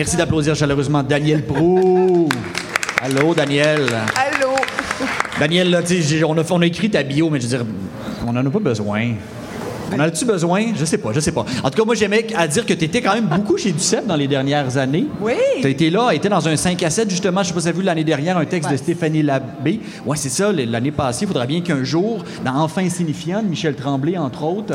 Merci d'applaudir chaleureusement Daniel Prou. Allô, Daniel. Allô? Daniel, là, on a, on a écrit ta bio, mais je veux dire, on n'en a pas besoin. On en a-tu besoin? Je sais pas, je sais pas. En tout cas, moi, j'aimais à dire que tu étais quand même beaucoup chez Duceppe dans les dernières années. Oui. Tu as été là, été dans un 5 à 7, justement. Je sais pas si vous avez vu l'année dernière un texte de. Stéphanie Labbé. Ouais, c'est ça, l'année passée. Il faudra bien qu'un jour, dans Enfin insignifiant, de Michel Tremblay, entre autres.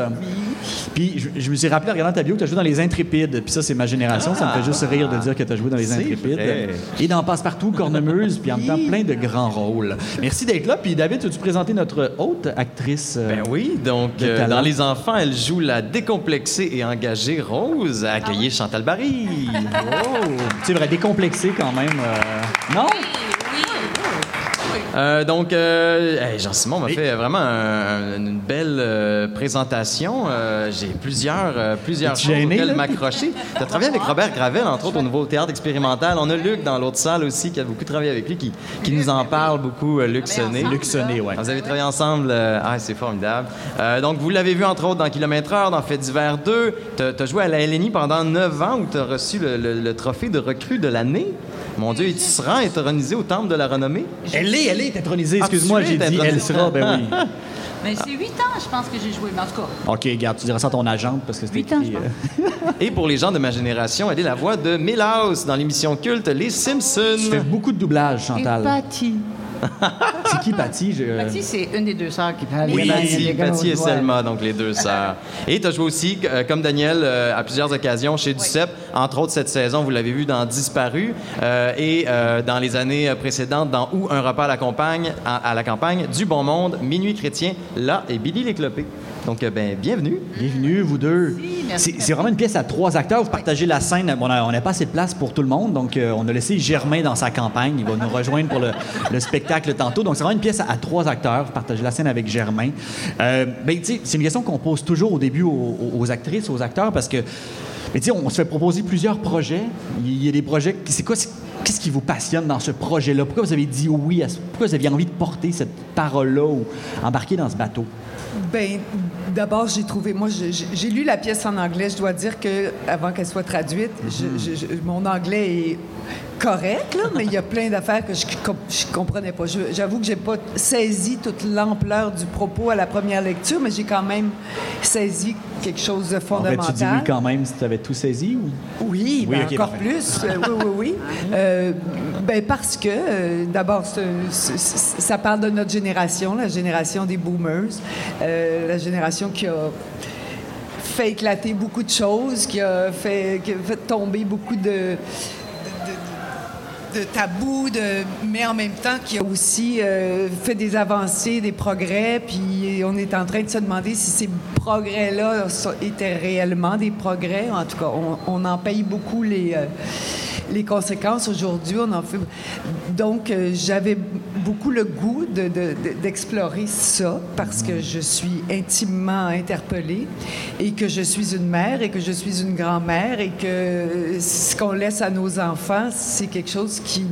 Puis je, je me suis rappelé en regardant ta bio que tu as joué dans Les Intrépides. Puis ça, c'est ma génération. Ça me fait juste rire de dire que tu as joué dans Les Intrépides. vrai. Et dans Passe-Partout, Cornemuse, puis en même temps, plein de grands rôles. Merci d'être là. Puis David, veux-tu présenter notre haute actrice? euh, Ben oui, donc euh, dans Les Enfants, elle joue la décomplexée et engagée Rose. Accueillez Chantal Barry. Oh! C'est vrai, décomplexé quand même. euh, Non? Euh, donc, euh, hey, Jean-Simon m'a fait vraiment un- une belle euh, présentation. J'ai plusieurs, plusieurs choses auxquelles m'accrocher. Tu as travaillé avec Robert Gravel, entre autres, au Nouveau Théâtre expérimental. On a Luc dans l'autre salle aussi, qui a beaucoup travaillé avec lui, qui, qui nous en parle beaucoup, Luc Sonné. Luc Sonné. Ah, Vous avez travaillé ensemble. ah, c'est formidable. Donc, vous l'avez vu, entre autres, dans Kilomètre Heure, dans Fait d'hiver 2. Tu as, joué à la LNI pendant 9 ans où tu as reçu le, le- le trophée de recrue de l'année. Mon Dieu, et tu seras intronisé au Temple de la Renommée? Elle est, elle est intronisée. Ah, Excuse-moi, tu j'ai dit elle sera. Ben oui. Mais c'est huit ans, je pense que j'ai joué. Mais en tout cas, OK, garde, tu diras ça à ton agente parce que c'est Huit ans, écrit. je euh, Et pour les gens de ma génération, elle est la voix de Milhouse dans l'émission culte Les Simpsons. Tu fais beaucoup de doublage, et Chantal. Patty. C'est qui, Patty? Je- Patty, c'est une des deux sœurs qui parle. Oui, Patty, Patty et. Selma, donc les deux sœurs. Et tu as joué aussi, euh, comme Daniel, euh, à plusieurs occasions chez Duceppe. Entre autres, cette saison, vous l'avez vu dans Disparu. euh, et dans les années précédentes, dans Où un repas à la campagne, à, à la campagne, Du Bon Monde, Minuit chrétien, là, et Billy les Clopés. Donc, euh, ben, bienvenue. Bienvenue, vous deux. merci. C'est vraiment une pièce à trois acteurs. Vous partagez la scène. Bon, on n'a pas assez de place pour tout le monde, donc euh, on a laissé Germain dans sa campagne. Il va nous rejoindre pour le, le spectacle tantôt. Donc, c'est vraiment une pièce à, à trois acteurs. Vous partagez la scène avec Germain. Euh, ben, tu sais, c'est une question qu'on pose toujours au début aux, aux- aux actrices, aux acteurs, parce que, mais tu sais, on se fait proposer plusieurs projets. Il y a des projets. C'est quoi? Qu'est-ce qui vous passionne dans ce projet-là? Pourquoi vous avez dit oui à ce- Pourquoi vous aviez envie de porter cette parole-là ou embarquer dans ce bateau? Ben, d'abord, j'ai trouvé. Moi, j'ai lu la pièce en anglais. Je dois dire que avant qu'elle soit traduite, je- je- mon anglais est correct, là, mais il y a plein d'affaires que je, je comprenais pas. J'avoue que j'ai pas saisi toute l'ampleur du propos à la première lecture, mais j'ai quand même saisi quelque chose de En fait, fondamental. tu dis oui quand même si tu avais tout saisi ou? Oui, ben encore parfait. plus. Euh, oui, oui, oui. Euh, ben parce que, euh, d'abord, ça parle de notre génération, la génération des boomers, la génération qui a fait éclater beaucoup de choses, qui a fait, qui a fait tomber beaucoup de, de, de- de mais en même temps qui a aussi euh, fait des avancées, des progrès, puis on est en train de se demander si ces progrès-là étaient réellement des progrès. En tout cas, on, on en paye beaucoup les, euh, les conséquences aujourd'hui. On en fait... Donc, euh, j'avais beaucoup le goût de- de- de- d'explorer ça parce que je suis intimement interpellée et que je suis une mère et que je suis une grand-mère et que ce qu'on laisse à nos enfants, c'est quelque chose qui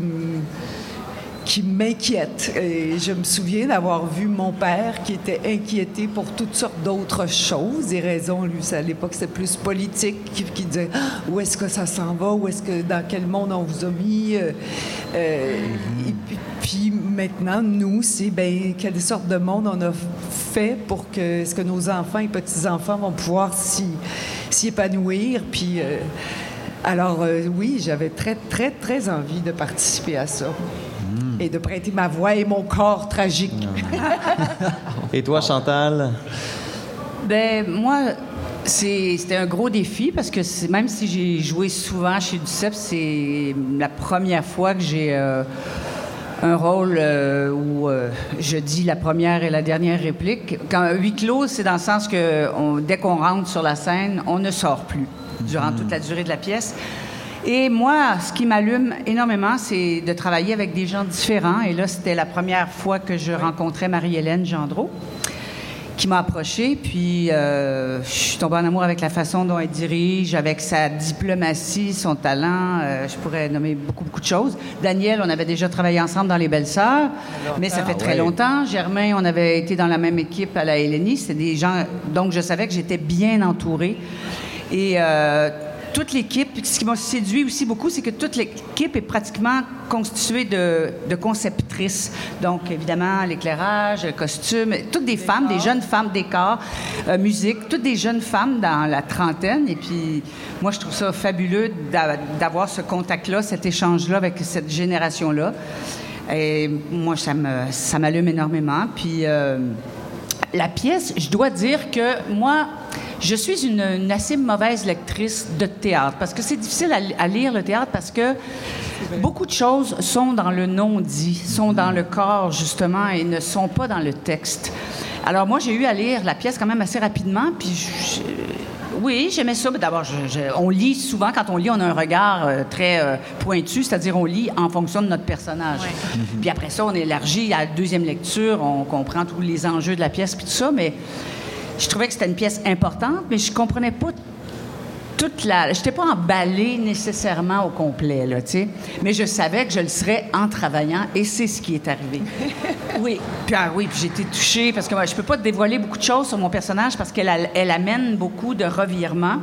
qui m'inquiète. Je me souviens d'avoir vu mon père qui était inquiété pour toutes sortes d'autres choses, des raisons, lui, à l'époque, c'était plus politique, qui, disait Ah, où est-ce que ça s'en va, où est-ce que, dans quel monde on vous a mis? euh, euh, et puis, maintenant, nous, c'est ben, quelle sorte de monde on a fait pour que, est-ce que nos enfants et petits-enfants vont pouvoir s'y, épanouir? Puis, euh, alors, oui, j'avais très, très, très envie de participer à ça. Et de prêter ma voix et mon corps tragique. Et toi, Chantal? Ben moi, c'est- c'était un gros défi parce que c'est- même si j'ai joué souvent chez Duceppe, c'est la première fois que j'ai euh, un rôle euh, où euh, je dis la première et la dernière réplique. Quand huis clos, c'est dans le sens que on- dès qu'on rentre sur la scène, on ne sort plus durant toute la durée de la pièce. Et moi, ce qui m'allume énormément, c'est de travailler avec des gens différents. Et là, c'était la première fois que je rencontrais Marie-Hélène Gendreau qui m'a approchée, puis euh, je suis tombée en amour avec la façon dont elle dirige, avec sa diplomatie, son talent. euh, je pourrais nommer beaucoup, beaucoup de choses. Daniel, on avait déjà travaillé ensemble dans Les Belles Sœurs, mais ça fait très ouais. longtemps. Germain, on avait été dans la même équipe à la LNI. C'était des gens, donc je savais que j'étais bien entourée. Et euh, toute l'équipe, ce qui m'a séduit aussi beaucoup, c'est que toute l'équipe est pratiquement constituée de, conceptrices. Donc, évidemment, l'éclairage, le costume, toutes des femmes, des jeunes femmes, décor, euh, musique, toutes des jeunes femmes dans la trentaine. Et puis, moi, je trouve ça fabuleux d'avoir ce contact-là, cet échange-là avec cette génération-là. Et moi, ça m'allume énormément. Puis, euh, la pièce, je dois dire que moi, je suis une, assez mauvaise lectrice de théâtre parce que c'est difficile à, lire le théâtre parce que beaucoup de choses sont dans le non-dit, sont dans le corps justement et ne sont pas dans le texte. Alors moi, j'ai eu à lire la pièce quand même assez rapidement, puis oui, j'aimais ça. D'abord, on lit souvent, quand on lit, on a un regard euh, très euh, pointu, c'est-à-dire on lit en fonction de notre personnage. Puis après ça, on élargit à la deuxième lecture, on comprend tous les enjeux de la pièce, puis tout ça, mais je trouvais que c'était une pièce importante, mais je comprenais pas toute la. Je n'étais pas emballée nécessairement au complet, là, tu sais. Mais je savais que je le serais en travaillant, et c'est ce qui est arrivé. oui. Puis, ah, oui, puis j'ai été touchée, parce que moi, je peux pas te dévoiler beaucoup de choses sur mon personnage, parce qu'elle elle amène beaucoup de revirements.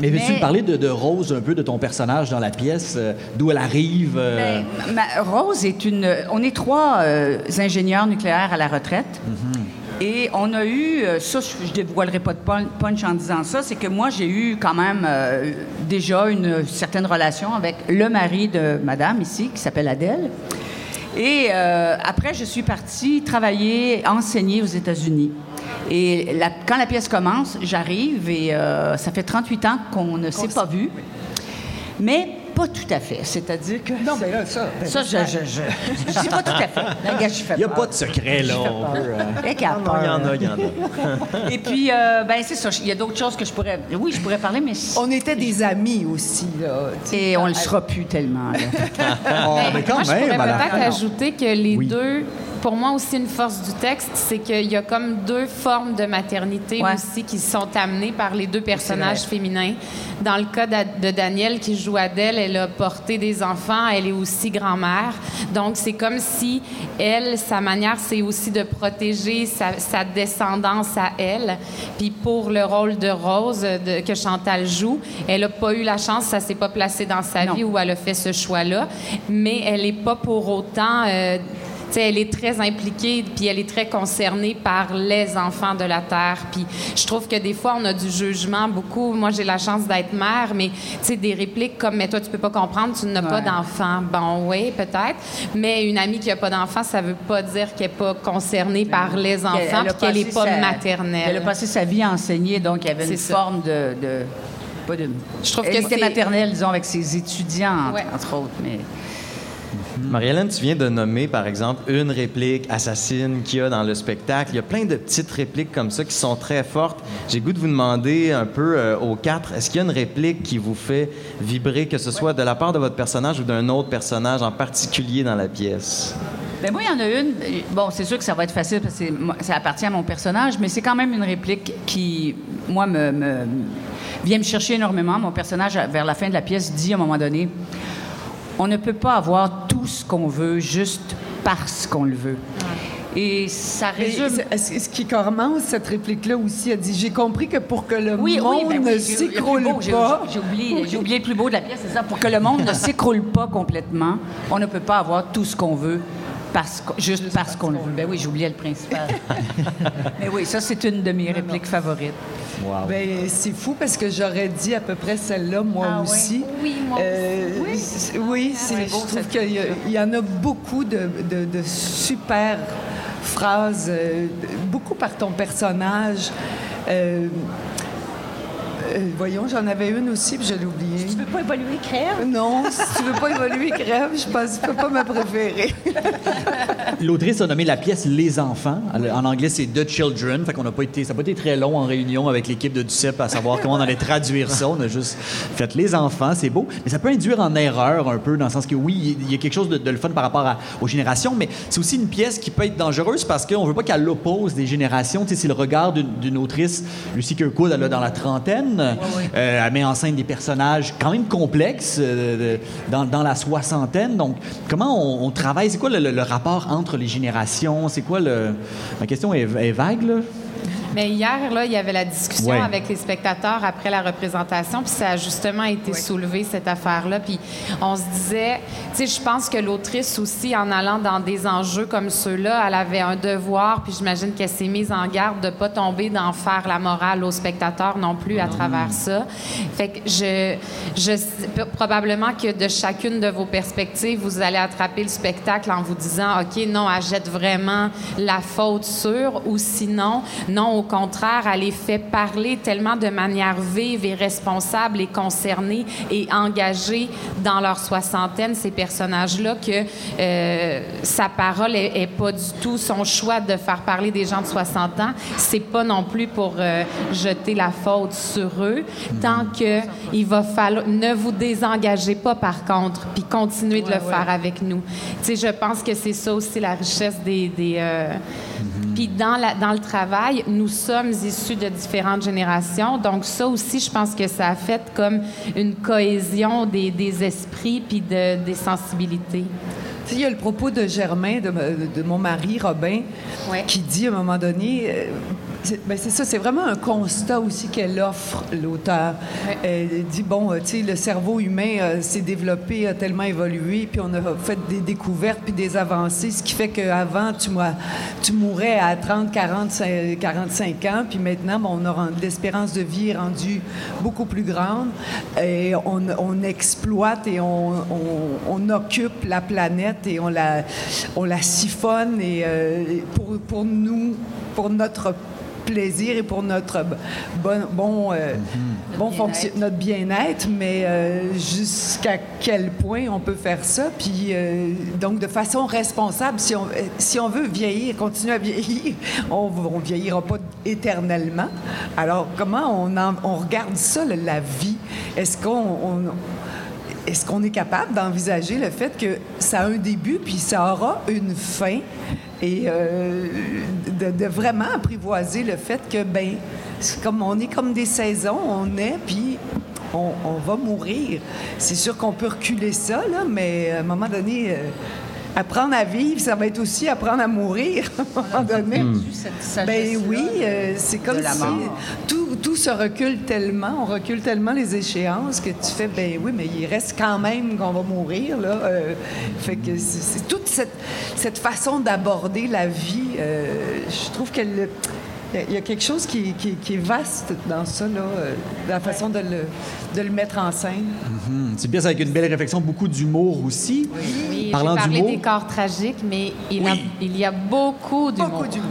Mais veux-tu me parler de, Rose, un peu de ton personnage dans la pièce, euh, d'où elle arrive? Euh? Ben, Rose est une... On est trois euh, ingénieurs nucléaires à la retraite. Mm-hmm. Et on a eu, euh, ça, je ne dévoilerai pas de punch en disant ça, c'est que moi, j'ai eu quand même euh, déjà une certaine relation avec le mari de madame ici, qui s'appelle Adèle. Et euh, après, je suis partie travailler, enseigner aux États-Unis. Et quand la pièce commence, j'arrive et ça fait 38 ans qu'on ne s'est pas vu. Mais pas tout à fait. C'est-à-dire que. Non, mais là, ça. Ben, ça, je. je, je, je pas tout à fait. Il n'y a pas de secret, là. On peut, euh... Il y en a, il y en a. Et puis, euh, ben, c'est ça. Il y a d'autres choses que je pourrais. Oui, je pourrais parler, mais. On était des amis aussi, là. Et on le sera plus tellement, oh, mais quand Moi, même, je pourrais peut-être ajouter que les deux pour moi aussi une force du texte, c'est qu'il y a comme deux formes de maternité aussi qui sont amenées par les deux personnages féminins. Dans le cas de Danielle qui joue Adèle, elle a porté des enfants, elle est aussi grand-mère. Donc c'est comme si elle, sa manière, c'est aussi de protéger sa, descendance à elle. Puis pour le rôle de Rose de, que Chantal joue, elle n'a pas eu la chance, ça s'est pas placé dans sa vie où elle a fait ce choix-là, mais elle n'est pas pour autant euh, elle est très impliquée, puis elle est très concernée par les enfants de la Terre. Puis je trouve que des fois, on a du jugement beaucoup. Moi, j'ai la chance d'être mère, mais des répliques comme « Mais toi, tu peux pas comprendre, tu n'as pas d'enfant. » Bon, oui, peut-être. Mais une amie qui a pas d'enfant, ça veut pas dire qu'elle est pas concernée par les enfants, puis qu'elle est pas maternelle. Elle a passé sa vie à enseigner, donc il y avait une forme de... pas de... Je trouve que c'est maternelle, disons, avec ses étudiants, entre autres, mais... Marie-Hélène, tu viens de nommer, par exemple, une réplique assassine qu'il y a dans le spectacle. Il y a plein de petites répliques comme ça qui sont très fortes. J'ai goût de vous demander un peu euh, aux quatre, est-ce qu'il y a une réplique qui vous fait vibrer, que ce soit de la part de votre personnage ou d'un autre personnage en particulier dans la pièce? Bien, moi, il y en a une. Bon, c'est sûr que ça va être facile parce que ça appartient à mon personnage, mais c'est quand même une réplique qui, moi, me, vient me chercher énormément. Mon personnage, vers la fin de la pièce, dit à un moment donné on ne peut pas avoir tout ce qu'on veut juste parce qu'on le veut. Et ça résume. ce qui commence cette réplique-là aussi, elle dit J'ai compris que pour que le monde ben ne s'écroule pas. J'ai oublié, oublié, le plus beau de la pièce, c'est ça. Pour que le monde ne s'écroule pas complètement, on ne peut pas avoir tout ce qu'on veut. Parce juste, parce, qu'on le veut. Ben oui, j'oubliais le principal. Mais oui, ça, c'est une de mes répliques favorites. Ben, c'est fou parce que j'aurais dit à peu près celle-là, moi ah aussi. Oui, moi aussi. Oui, ah, je trouve qu'il y, en a beaucoup de, super phrases, euh, beaucoup par ton personnage. Euh, euh, voyons, j'en avais une aussi, puis je l'ai oubliée. tu veux pas évoluer crève? Non, si tu veux pas évoluer crève, je pense que tu peux pas me préférer. L'autrice a nommé la pièce Les enfants. En anglais, c'est The Children. Fait qu'on a pas été, ça n'a pas été très long en réunion avec l'équipe de DUCEP à savoir comment on allait traduire ça. On a juste fait Les enfants, c'est beau. Mais ça peut induire en erreur un peu, dans le sens que oui, il y a quelque chose de, le fun par rapport aux générations, mais c'est aussi une pièce qui peut être dangereuse parce qu'on veut pas qu'elle oppose des générations. c'est le regard d'une autrice, Lucie Kirkwood, elle a dans la trentaine. Euh, elle met en scène des personnages quand même complexes euh, dans, la soixantaine. Donc, comment on, travaille? C'est quoi le, rapport entre les générations? C'est quoi le... Ma question est, vague, là? Mais hier, là, il y avait la discussion avec les spectateurs après la représentation, puis ça a justement été soulevé, cette affaire-là. Puis on se disait, tu sais, je pense que l'autrice aussi, en allant dans des enjeux comme ceux-là, elle avait un devoir, puis j'imagine qu'elle s'est mise en garde de pas tomber dans faire la morale aux spectateurs non plus à travers ça. Fait que je, je, probablement que de chacune de vos perspectives, vous allez attraper le spectacle en vous disant, OK, non, elle jette vraiment la faute sur, ou sinon, non, au contraire, elle les fait parler tellement de manière vive et responsable et concernée et engagée dans leur soixantaine, ces personnages-là, que euh, sa parole est, pas du tout son choix de faire parler des gens de 60 ans. C'est pas non plus pour euh, jeter la faute sur eux. Tant que il va falloir, ne vous désengagez pas par contre, puis continuez de le faire avec nous. Tu sais, je pense que c'est ça aussi la richesse des, des euh, puis dans, la, dans le travail, nous sommes issus de différentes générations. Donc ça aussi, je pense que ça a fait comme une cohésion des, des esprits puis de, des sensibilités. Il y a le propos de Germain, de, de mon mari Robin, qui dit à un moment donné, euh, c'est ça, c'est vraiment un constat aussi qu'elle offre, l'auteur. Elle dit, bon, euh, tu sais, le cerveau humain euh, s'est développé, a tellement évolué, puis on a fait des découvertes, puis des avancées, ce qui fait qu'avant, tu, tu mourais à 30, 40, 45 ans, puis maintenant, on a l'espérance de vie est rendue beaucoup plus grande, et on, exploite et on, occupe la planète et on la, on la siphonne, et euh, pour, pour nous, pour notre plaisir et pour notre bon, bon, euh, mm-hmm. bon fonction, notre bien-être, mais euh, jusqu'à quel point on peut faire ça, puis euh, donc de façon responsable, si on, si on veut vieillir, continuer à vieillir, on ne vieillira pas éternellement. Alors comment on, on regarde ça, la vie? Est-ce qu'on est-ce qu'on est capable d'envisager le fait que ça a un début puis ça aura une fin et euh, de, vraiment apprivoiser le fait que, ben, comme on est comme des saisons, on est, puis on, va mourir. C'est sûr qu'on peut reculer ça, là, mais à un moment donné, euh, apprendre à vivre, ça va être aussi apprendre à mourir à un moment donné. Ben oui, euh, c'est comme si tout, tout, se recule tellement, on recule tellement les échéances que tu fais, ben oui, mais il reste quand même qu'on va mourir là. Euh, fait que c'est toute cette, cette façon d'aborder la vie. Euh, je trouve qu'elle il y a quelque chose qui, est vaste dans ça, là, euh, la façon de le, de le mettre en scène. Mm-hmm. C'est bien, avec une belle réflexion, beaucoup d'humour aussi. Oui, Parlant j'ai parlé des corps tragiques, mais il, il y a beaucoup d'humour. Beaucoup d'humour.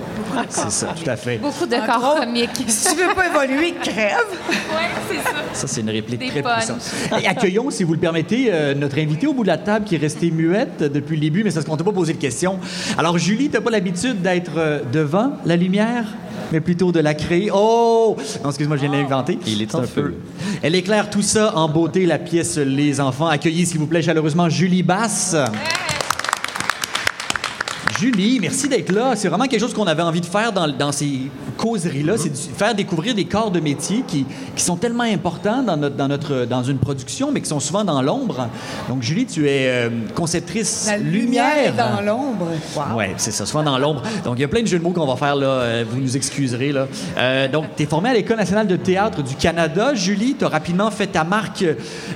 C'est ça, tout à fait. Beaucoup de corps comiques. Si tu veux pas évoluer, crève. Oui, c'est ça. Ça, c'est une réplique très puissante. Et accueillons, si vous le permettez, euh, notre invité au bout de la table qui est restée muette depuis le début, mais c'est parce qu'on t'a pas posé de questions. Alors, Julie, tu n'as pas l'habitude d'être euh, devant la lumière? mais plutôt de la créer? Oh! Non, excuse-moi, je viens de l'inventer. Il est un peu. Elle éclaire tout ça en beauté, la pièce Les Enfants. Accueillez, s'il vous plaît, chaleureusement, Julie Basse. Julie, merci d'être là. C'est vraiment quelque chose qu'on avait envie de faire dans, dans ces causeries-là, c'est de faire découvrir des corps de métier qui, qui sont tellement importants dans, notre, dans, notre, dans une production, mais qui sont souvent dans l'ombre. Donc, Julie, tu es euh, conceptrice La lumière. dans l'ombre. Wow. Oui, c'est ça, souvent dans l'ombre. Donc, il y a plein de jeux de mots qu'on va faire, là. Euh, vous nous excuserez, là. Euh, donc, tu es formée à l'École nationale de théâtre du Canada. Julie, tu as rapidement fait ta marque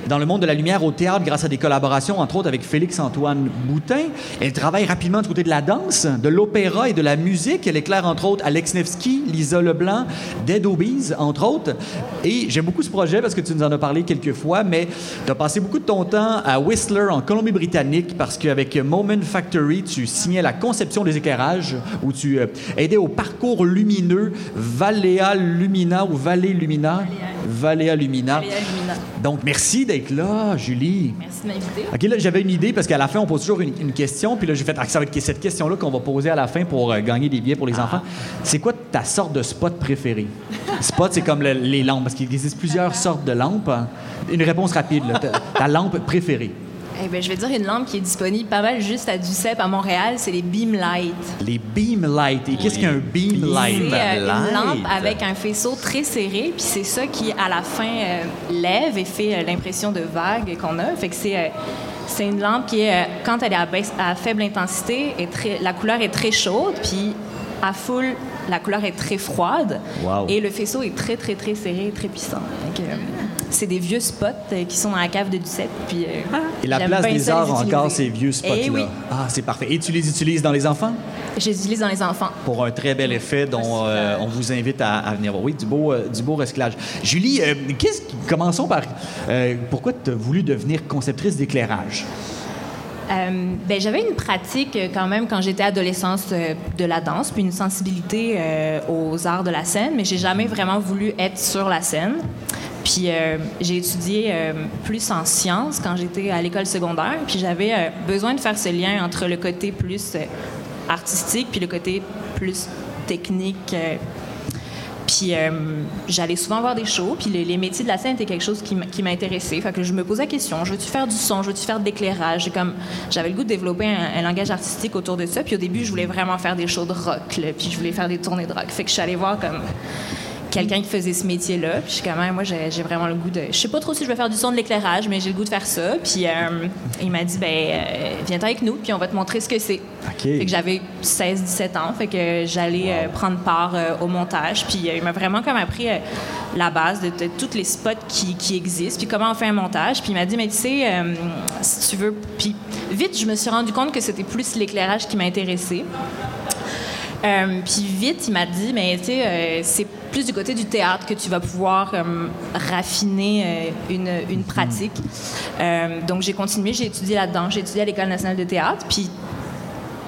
dans le monde de la lumière au théâtre grâce à des collaborations, entre autres avec Félix-Antoine Boutin. Elle travaille rapidement du côté de la danse de l'opéra et de la musique. Elle éclaire entre autres Alex Nevsky, Lisa Leblanc, Dead Obies, entre autres. Et j'aime beaucoup ce projet parce que tu nous en as parlé quelques fois, mais tu as passé beaucoup de ton temps à Whistler, en Colombie-Britannique, parce qu'avec Moment Factory, tu signais la conception des éclairages, où tu euh, aidais au parcours lumineux Valea Lumina ou Vallée Lumina? Valea Lumina. Donc, merci d'être là, Julie. Merci de m'inviter. OK, là, j'avais une idée parce qu'à la fin, on pose toujours une, question. Puis là, j'ai fait, ah, ça va être cette question là qu'on va poser à la fin pour euh, gagner des billets pour les enfants. C'est quoi ta sorte de spot préférée? spot, c'est comme les lampes, parce qu'il existe plusieurs sortes de lampes. Une réponse rapide, ta, lampe préférée. Eh bien, je vais dire une lampe qui est disponible pas mal juste à Ducep, à Montréal, c'est les Beam Light. Les Beam Light. Et qu'est-ce qu'un Beam Light? C'est euh, une lampe avec un faisceau très serré, puis c'est ça qui, à la fin, euh, lève et fait l'impression de vague qu'on a. Fait que c'est c'est une lampe qui, est, euh, quand elle est à, faible intensité, est très, la couleur est très chaude, puis à full, la couleur est très froide Wow. et le faisceau est très, très, très serré, très puissant. C'est des vieux spots euh, qui sont dans la cave de Duceppe. Puis, euh, Et la place des arts, encore, ces vieux spots-là. Eh oui, Ah, c'est parfait. Et tu les utilises dans les enfants? je les utilise dans les enfants. pour un très bel effet dont euh, on vous invite à, à venir voir. Oui, du beau, euh, du beau recyclage. Julie, euh, qu'est-ce qui- commençons par euh, pourquoi tu as voulu devenir conceptrice d'éclairage? Euh, ben, j'avais une pratique quand même quand j'étais adolescente euh, de la danse, puis une sensibilité euh, aux arts de la scène, mais j'ai jamais vraiment voulu être sur la scène. Puis euh, j'ai étudié euh, plus en sciences quand j'étais à l'école secondaire, puis j'avais euh, besoin de faire ce lien entre le côté plus artistique puis le côté plus technique. puis j'allais souvent voir des shows, puis les, métiers de la scène étaient quelque chose qui m'intéressait. Fait que je me posais la question, je veux-tu faire du son, je veux-tu faire de l'éclairage? J'avais le goût de développer un, langage artistique autour de ça. Puis au début, je voulais vraiment faire des shows de rock, puis je voulais faire des tournées de rock. Fait que je suis allée voir comme quelqu'un qui faisait ce métier-là. Puis je suis quand même, moi, j'ai vraiment le goût de. Je sais pas trop si je vais faire du son de l'éclairage, mais j'ai le goût de faire ça. Puis euh, il m'a dit, ben, euh, viens avec nous, puis on va te montrer ce que c'est. OK. Fait que j'avais 16-17 ans, fait que j'allais euh, prendre part euh, au montage. Puis il m'a vraiment comme appris la base de, de tous les spots qui, qui existent, puis comment on fait un montage. Puis il m'a dit, mais tu sais, si tu veux. Puis vite, je me suis rendu compte que c'était plus l'éclairage qui m'intéressait. Puis vite, il m'a dit, mais tu sais, c'est plus du côté du théâtre que tu vas pouvoir euh, raffiner euh, une, une pratique. Euh, donc j'ai continué, j'ai étudié là-dedans, j'ai étudié à l'École nationale de théâtre, puis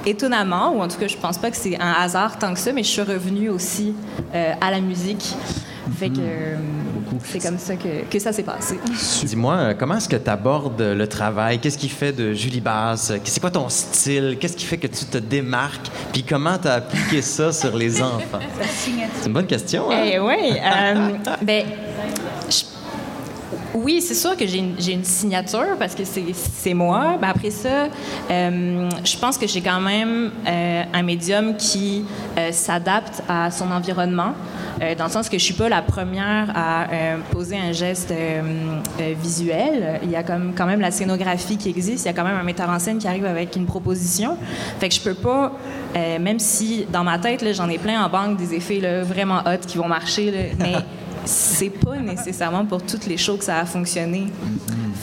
étonnamment, ou en tout cas je pense pas que c'est un hasard tant que ça, mais je suis revenue aussi à la musique. Fait que c'est comme ça que, que ça s'est passé. Dis-moi, euh, comment est-ce que tu abordes le travail? Qu'est-ce qui fait de Julie Basse? C'est quoi ton style? Qu'est-ce qui fait que tu te démarques? Puis comment tu as appliqué ça sur les enfants? C'est une bonne question, hein? Eh oui. euh, ben, oui, c'est sûr que j'ai une, signature parce que c'est, moi. Ben, après ça, euh, je pense que j'ai quand même euh, un médium qui euh, s'adapte à son environnement, dans le sens que je suis pas la première à poser un geste visuel. Il y a quand même la scénographie qui existe. Il y a quand même un metteur en scène qui arrive avec une proposition. Fait que je peux pas, même si dans ma tête, j'en ai plein en banque des effets vraiment hot qui vont marcher, c'est pas nécessairement pour toutes les shows que ça a fonctionné.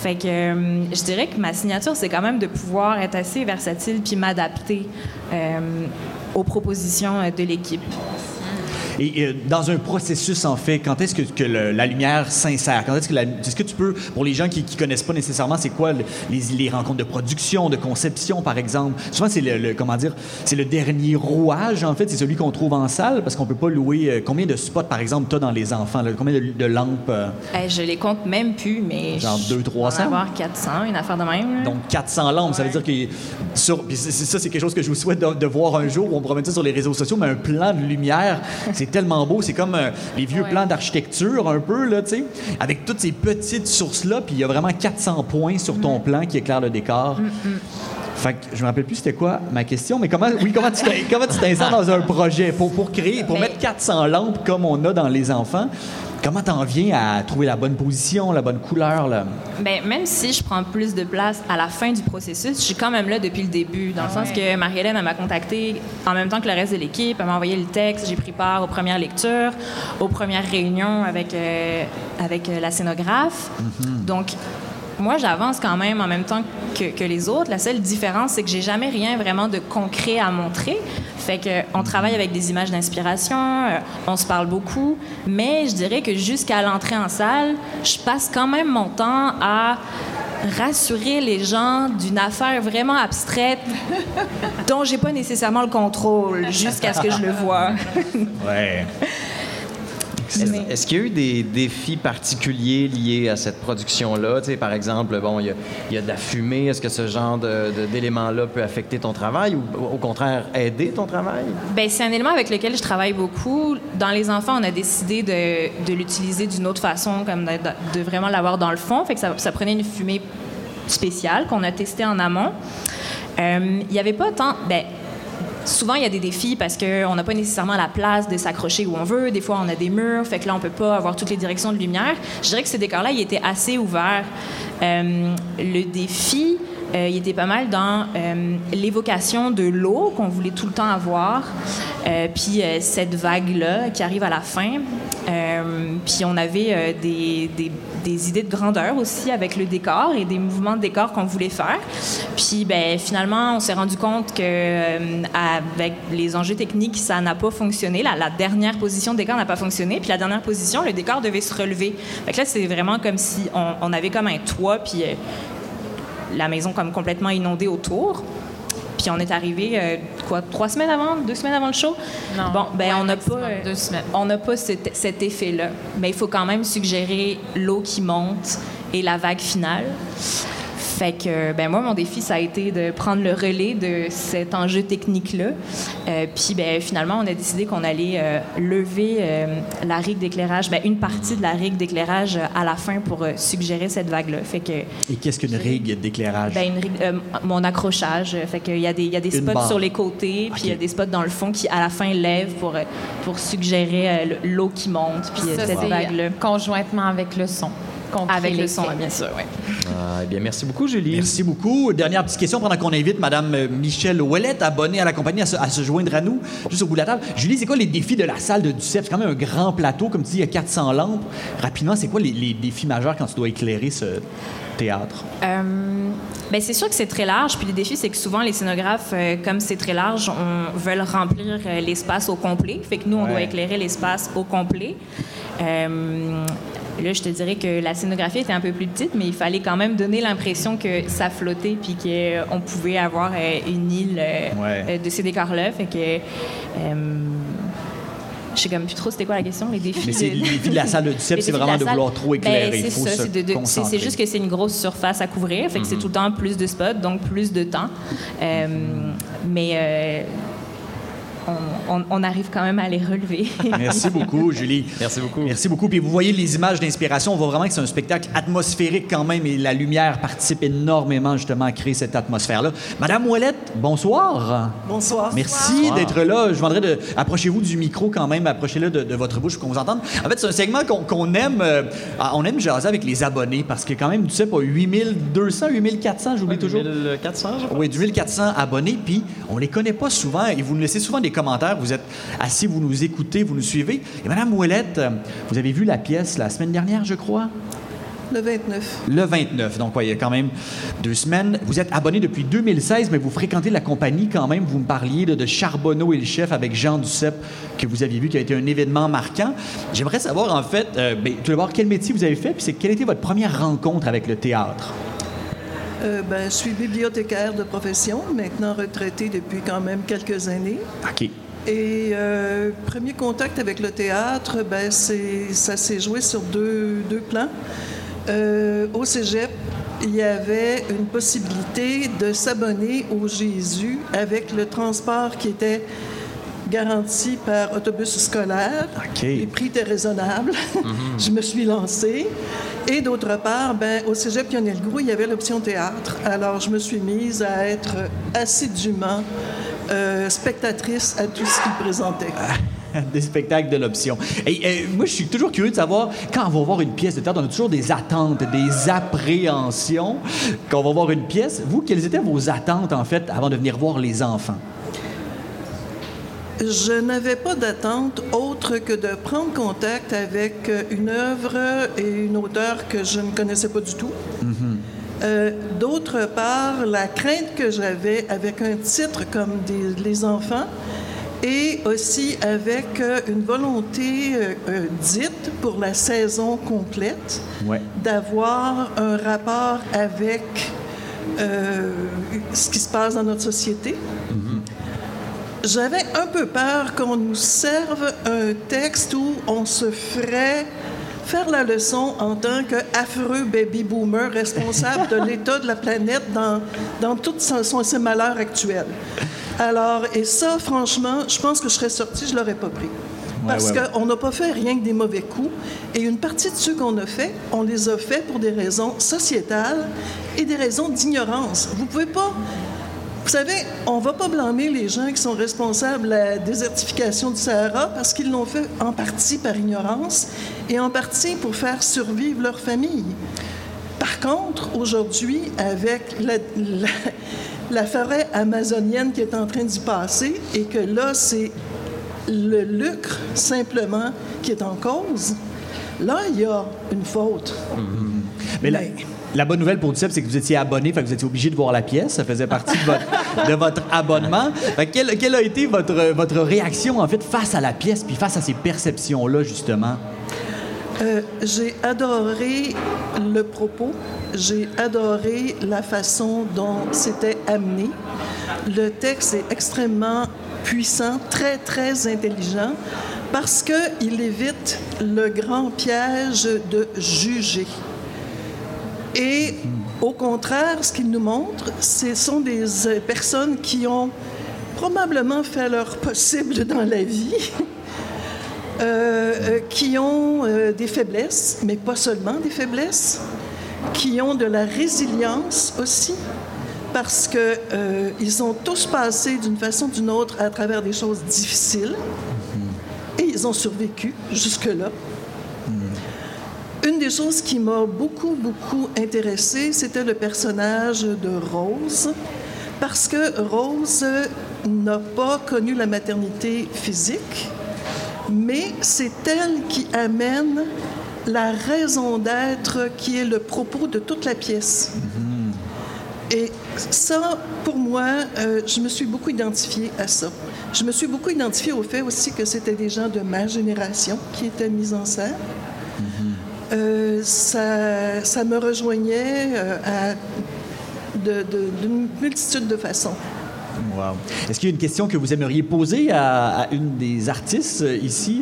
Fait que euh, je dirais que ma signature, c'est quand même de pouvoir être assez versatile puis m'adapter euh, aux propositions euh, de l'équipe. Et euh, dans un processus, en fait, quand est-ce que, que le- la lumière s'insère? Quand est-ce que, tu peux, pour les gens qui ne connaissent pas nécessairement, c'est quoi le- les, les rencontres de production, de conception, par exemple? Souvent, c'est le, le- comment dire, c'est le dernier rouage, en fait, c'est celui qu'on trouve en salle, parce qu'on peut pas louer... euh, combien de spots, par exemple, tu as dans les enfants? là? Combien de, de lampes? euh, Eh, je les compte même plus, mais Genre je- deux, trois je cents? dois en avoir 400, une affaire de même. là. Donc 400 lampes, ça veut dire que sur ça c'est quelque chose que je vous souhaite de, de voir un jour. On pourra mettre ça sur les réseaux sociaux, mais un plan de lumière, c'est tellement beau. C'est comme euh, les vieux Ouais. plans d'architecture un peu là, tu sais, avec toutes ces petites sources là, puis il y a vraiment 400 points sur ton plan qui éclairent le décor. Fait que je me rappelle plus c'était quoi ma question, mais comment, oui, comment tu t'in- comment tu t'insères dans un projet? Pour, pour créer, pour Ben- mettre 400 lampes comme on a dans les enfants? Comment t'en viens à trouver la bonne position, la bonne couleur là? Ben, même si je prends plus de place à la fin du processus, je suis quand même là depuis le début, dans le sens que Marie-Hélène m'a contacté en même temps que le reste de l'équipe. Elle m'a envoyé le texte, j'ai pris part aux premières lectures, aux premières réunions avec, euh, avec euh, la scénographe. Donc, moi, j'avance quand même en même temps que, que les autres. La seule différence, c'est que j'ai jamais rien vraiment de concret à montrer. Fait que on travaille avec des images d'inspiration, euh, on se parle beaucoup, mais je dirais que jusqu'à l'entrée en salle, je passe quand même mon temps à rassurer les gens d'une affaire vraiment abstraite dont j'ai pas nécessairement le contrôle jusqu'à ce que je le vois. Ouais. Est-ce est-ce qu'il y a eu des défis particuliers liés à cette production-là? Tu sais, par exemple, bon, il y a, il y a de la fumée. Est-ce que ce genre de- de- d'élément-là peut affecter ton travail ou au contraire aider ton travail? Ben, c'est un élément avec lequel je travaille beaucoup. Dans les enfants, on a décidé de, de l'utiliser d'une autre façon, comme de, vraiment l'avoir dans le fond. Fait que ça, ça prenait une fumée spéciale qu'on a testée en amont. Euh, Il n'y avait pas tant... Ben, Souvent, il y a des défis parce qu'on n'a pas nécessairement la place de s'accrocher où on veut. Des fois, on a des murs, fait que là, on peut pas avoir toutes les directions de lumière. Je dirais que ce décor-là, il était assez ouvert. Euh, le défi, euh, il était pas mal dans euh, l'évocation de l'eau qu'on voulait tout le temps avoir, puis cette vague-là qui arrive à la fin. puis on avait des, des, idées de grandeur aussi avec le décor et des mouvements de décor qu'on voulait faire. Puis ben, finalement, on s'est rendu compte que avec les enjeux techniques, ça n'a pas fonctionné. La, dernière position de décor n'a pas fonctionné. Puis la dernière position, le décor devait se relever. Fait là, c'est vraiment comme si on, avait comme un toit, puis la maison comme complètement inondée autour. Puis on est arrivé, euh, quoi, trois semaines avant, deux semaines avant le show? Non. Bon, ben on n'a pas, deux semaines. on n'a pas cet, cet effet-là. Mais il faut quand même suggérer l'eau qui monte et la vague finale. Fait que, ben moi, mon défi, ça a été de prendre le relais de cet enjeu technique-là. Euh, puis, ben, finalement, on a décidé qu'on allait euh, lever euh, la rigue d'éclairage, ben, une partie de la rigue d'éclairage à la fin pour suggérer cette vague-là. Fait que. Et qu'est-ce qu'une rigue d'éclairage? Ben, une rigue, mon accrochage. Fait qu'il y a des, il y a des spots sur les côtés, puis il y a des spots dans le fond qui, à la fin, lèvent pour, pour suggérer l'eau qui monte, puis cette vague-là. Conjointement avec le son. Avec le son, bien sûr, oui. Ah, eh bien, merci beaucoup, Julie. Merci beaucoup. Dernière petite question pendant qu'on invite Mme euh, Michelle Ouellette, abonnée à la compagnie, à se, joindre à nous, juste au bout de la table. Julie, c'est quoi les défis de la salle de Duceppe? C'est quand même un grand plateau, comme tu dis, il y a 400 lampes. Rapidement, c'est quoi les, défis majeurs quand tu dois éclairer ce théâtre? Euh, ben, c'est sûr que c'est très large. Puis le défi, c'est que souvent, les scénographes, euh, comme c'est très large, on veulent remplir l'espace au complet. Fait que nous, on doit éclairer l'espace au complet. Là, je te dirais que la scénographie était un peu plus petite, mais il fallait quand même donner l'impression que ça flottait puis qu'on pouvait avoir euh, une île euh, euh, de ces décors-là. Fait que. je sais comme plus trop c'était quoi la question, les défis. Mais c'est les défis de la salle de Duceppe, c'est vraiment de, vouloir trop ben, éclairer. c'est ça, c'est juste que c'est une grosse surface à couvrir, fait que c'est mm-hmm. tout le temps plus de spots, donc plus de temps. mais on, arrive quand même à les relever. Merci beaucoup, Julie. Merci beaucoup. Merci beaucoup. Puis vous voyez les images d'inspiration, on voit vraiment que c'est un spectacle atmosphérique quand même et la lumière participe énormément justement à créer cette atmosphère-là. Madame Ouellette, bonsoir. Bonsoir. Merci d'être là. Je demanderais de... Approchez-vous du micro quand même, approchez-le de, votre bouche pour qu'on vous entende. En fait, c'est un segment qu'on aime, euh, on aime jaser avec les abonnés parce que quand même, tu sais pas, 8200, 8400, j'oublie toujours. 8400, je crois. Oui, 8400 abonnés, puis on les connaît pas souvent et vous nous laissez souvent des commentaires. Vous êtes assis, vous nous écoutez, vous nous suivez. Et Madame Ouellette, euh, vous avez vu la pièce la semaine dernière, je crois? Le 29. Le 29. Donc, il y a quand même deux semaines. Vous êtes abonné depuis 2016, mais vous fréquentez la compagnie quand même. Vous me parliez de, Charbonneau et le chef avec Jean Duceppe, que vous aviez vu, qui a été un événement marquant. J'aimerais savoir, en fait, euh, ben, tout d'abord, quel métier vous avez fait, puis c'est quelle était votre première rencontre avec le théâtre? Euh, ben, je suis bibliothécaire de profession, maintenant retraité depuis quand même quelques années. OK. Et euh, premier contact avec le théâtre, ben, ça s'est joué sur deux, deux plans. Euh, au cégep, il y avait une possibilité de s'abonner au Jésus avec le transport qui était garanti par autobus scolaire. Les prix étaient raisonnables. Mhm. je me suis lancée. Et d'autre part, ben, au Cégep Lionel-Groux, il y avait l'option théâtre. Alors, je me suis mise à être assidûment euh, spectatrice à tout ce qu'il présentait. des spectacles de l'option. Et, moi, je suis toujours curieux de savoir, quand on va voir une pièce de théâtre, on a toujours des attentes, des appréhensions quand on va voir une pièce. Vous, quelles étaient vos attentes, en fait, avant de venir voir les enfants? Je n'avais pas d'attente autre que de prendre contact avec euh, une œuvre et une auteure que je ne connaissais pas du tout. Mm-hmm. Euh, d'autre part, la crainte que j'avais avec un titre comme Les enfants et aussi avec euh, une volonté dite pour la saison complète d'avoir un rapport avec ce qui se passe dans notre société. Mm-hmm. J'avais un peu peur qu'on nous serve un texte où on se ferait faire la leçon en tant qu'affreux baby boomer responsable de l'état de la planète dans, dans tous ses malheurs actuels. Alors, et ça, franchement, je pense que je serais sortie, je l'aurais pas pris. Parce qu'on n'a pas fait rien que des mauvais coups. Et une partie de ceux qu'on a fait, on les a fait pour des raisons sociétales et des raisons d'ignorance. Vous pouvez pas vous savez, on ne va pas blâmer les gens qui sont responsables de la désertification du Sahara parce qu'ils l'ont fait en partie par ignorance et en partie pour faire survivre leur famille. Par contre, aujourd'hui, avec la, la, forêt amazonienne qui est en train d'y passer, et que là, c'est le lucre simplement qui est en cause, là, il y a une faute. Mm-hmm. Mais là, la bonne nouvelle pour DUCEP, c'est que vous étiez abonné, fait vous étiez obligé de voir la pièce. Ça faisait partie de votre, abonnement. quelle, a été votre, votre réaction, en fait, face à la pièce, puis face à ces perceptions-là, justement? Euh, j'ai adoré le propos, j'ai adoré la façon dont c'était amené. Le texte est extrêmement puissant, très, très intelligent, parce qu'il évite le grand piège de juger. Et au contraire, ce qu'il nous montre, ce sont des euh, personnes qui ont probablement fait leur possible dans la vie, euh, euh, qui ont des faiblesses, mais pas seulement des faiblesses, qui ont de la résilience aussi, parce qu'ils ils ont tous passé d'une façon ou d'une autre à travers des choses difficiles, et ils ont survécu jusque-là. Des choses qui m'a beaucoup, beaucoup intéressée, c'était le personnage de Rose, parce que Rose n'a pas connu la maternité physique, mais c'est elle qui amène la raison d'être qui est le propos de toute la pièce. Mm-hmm. Et ça, pour moi, euh, je me suis beaucoup identifiée à ça. Je me suis beaucoup identifiée au fait aussi que c'était des gens de ma génération qui étaient mis en scène. Euh, ça, ça, me rejoignait euh, à d'une multitude de façons. Wow. Est-ce qu'il y a une question que vous aimeriez poser à, une des artistes euh, ici?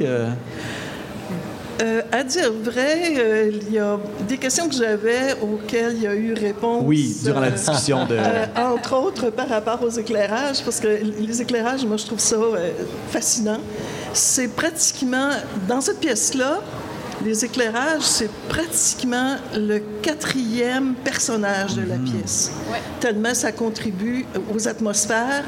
à dire vrai, il y a des questions que j'avais auxquelles il y a eu réponse. Oui, durant la discussion de. entre autres par rapport aux éclairages, parce que les éclairages, moi, je trouve ça fascinant. C'est pratiquement, dans cette pièce-là, les éclairages, c'est pratiquement le quatrième personnage de la mhm. pièce. Tellement ça contribue aux atmosphères,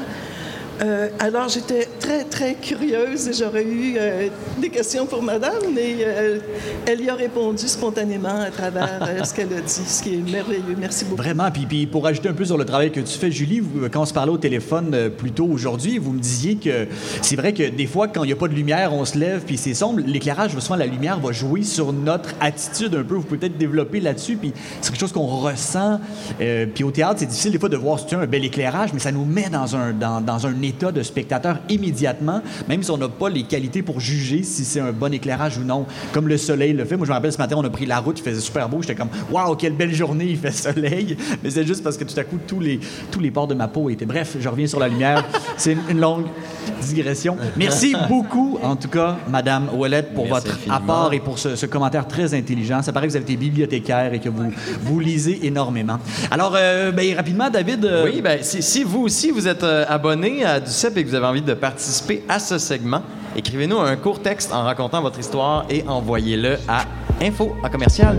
euh, alors, j'étais très, très curieuse et j'aurais eu euh, des questions pour madame, mais euh, elle y a répondu spontanément à travers ce qu'elle a dit, ce qui est merveilleux. Merci beaucoup. Vraiment. Puis, puis, pour ajouter un peu sur le travail que tu fais, Julie, quand on se parlait au téléphone plus tôt aujourd'hui, vous me disiez que c'est vrai que des fois, quand il n'y a pas de lumière, on se lève puis c'est sombre. L'éclairage, souvent, la lumière va jouer sur notre attitude un peu. Vous pouvez peut-être développer là-dessus. Puis c'est quelque chose qu'on ressent. puis au théâtre, c'est difficile des fois de voir si tu as un bel éclairage, mais ça nous met dans un, dans, dans un état de spectateur immédiatement, même si on n'a pas les qualités pour juger si c'est un bon éclairage ou non, comme le soleil le fait. Moi, je me rappelle ce matin, on a pris la route, il faisait super beau, j'étais comme waouh, quelle belle journée, il fait soleil. Mais c'est juste parce que tout à coup, tous les, tous les pores de ma peau étaient. Bref, je reviens sur la lumière. c'est une, longue digression. Merci beaucoup, en tout cas, Madame Ouellette, pour votre apport et pour ce, commentaire très intelligent. Ça paraît que vous avez été bibliothécaire et que vous, vous lisez énormément. Alors, euh, ben, rapidement, David. Euh, oui, ben, si, si, vous aussi, vous êtes euh, abonné à du et que vous avez envie de participer à ce segment, écrivez-nous un court texte en racontant votre histoire et envoyez-le à info à commercial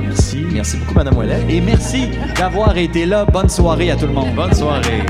Merci. Merci beaucoup, Madame Ouellet. Et merci d'avoir été là. Bonne soirée à tout le monde. Bonne soirée.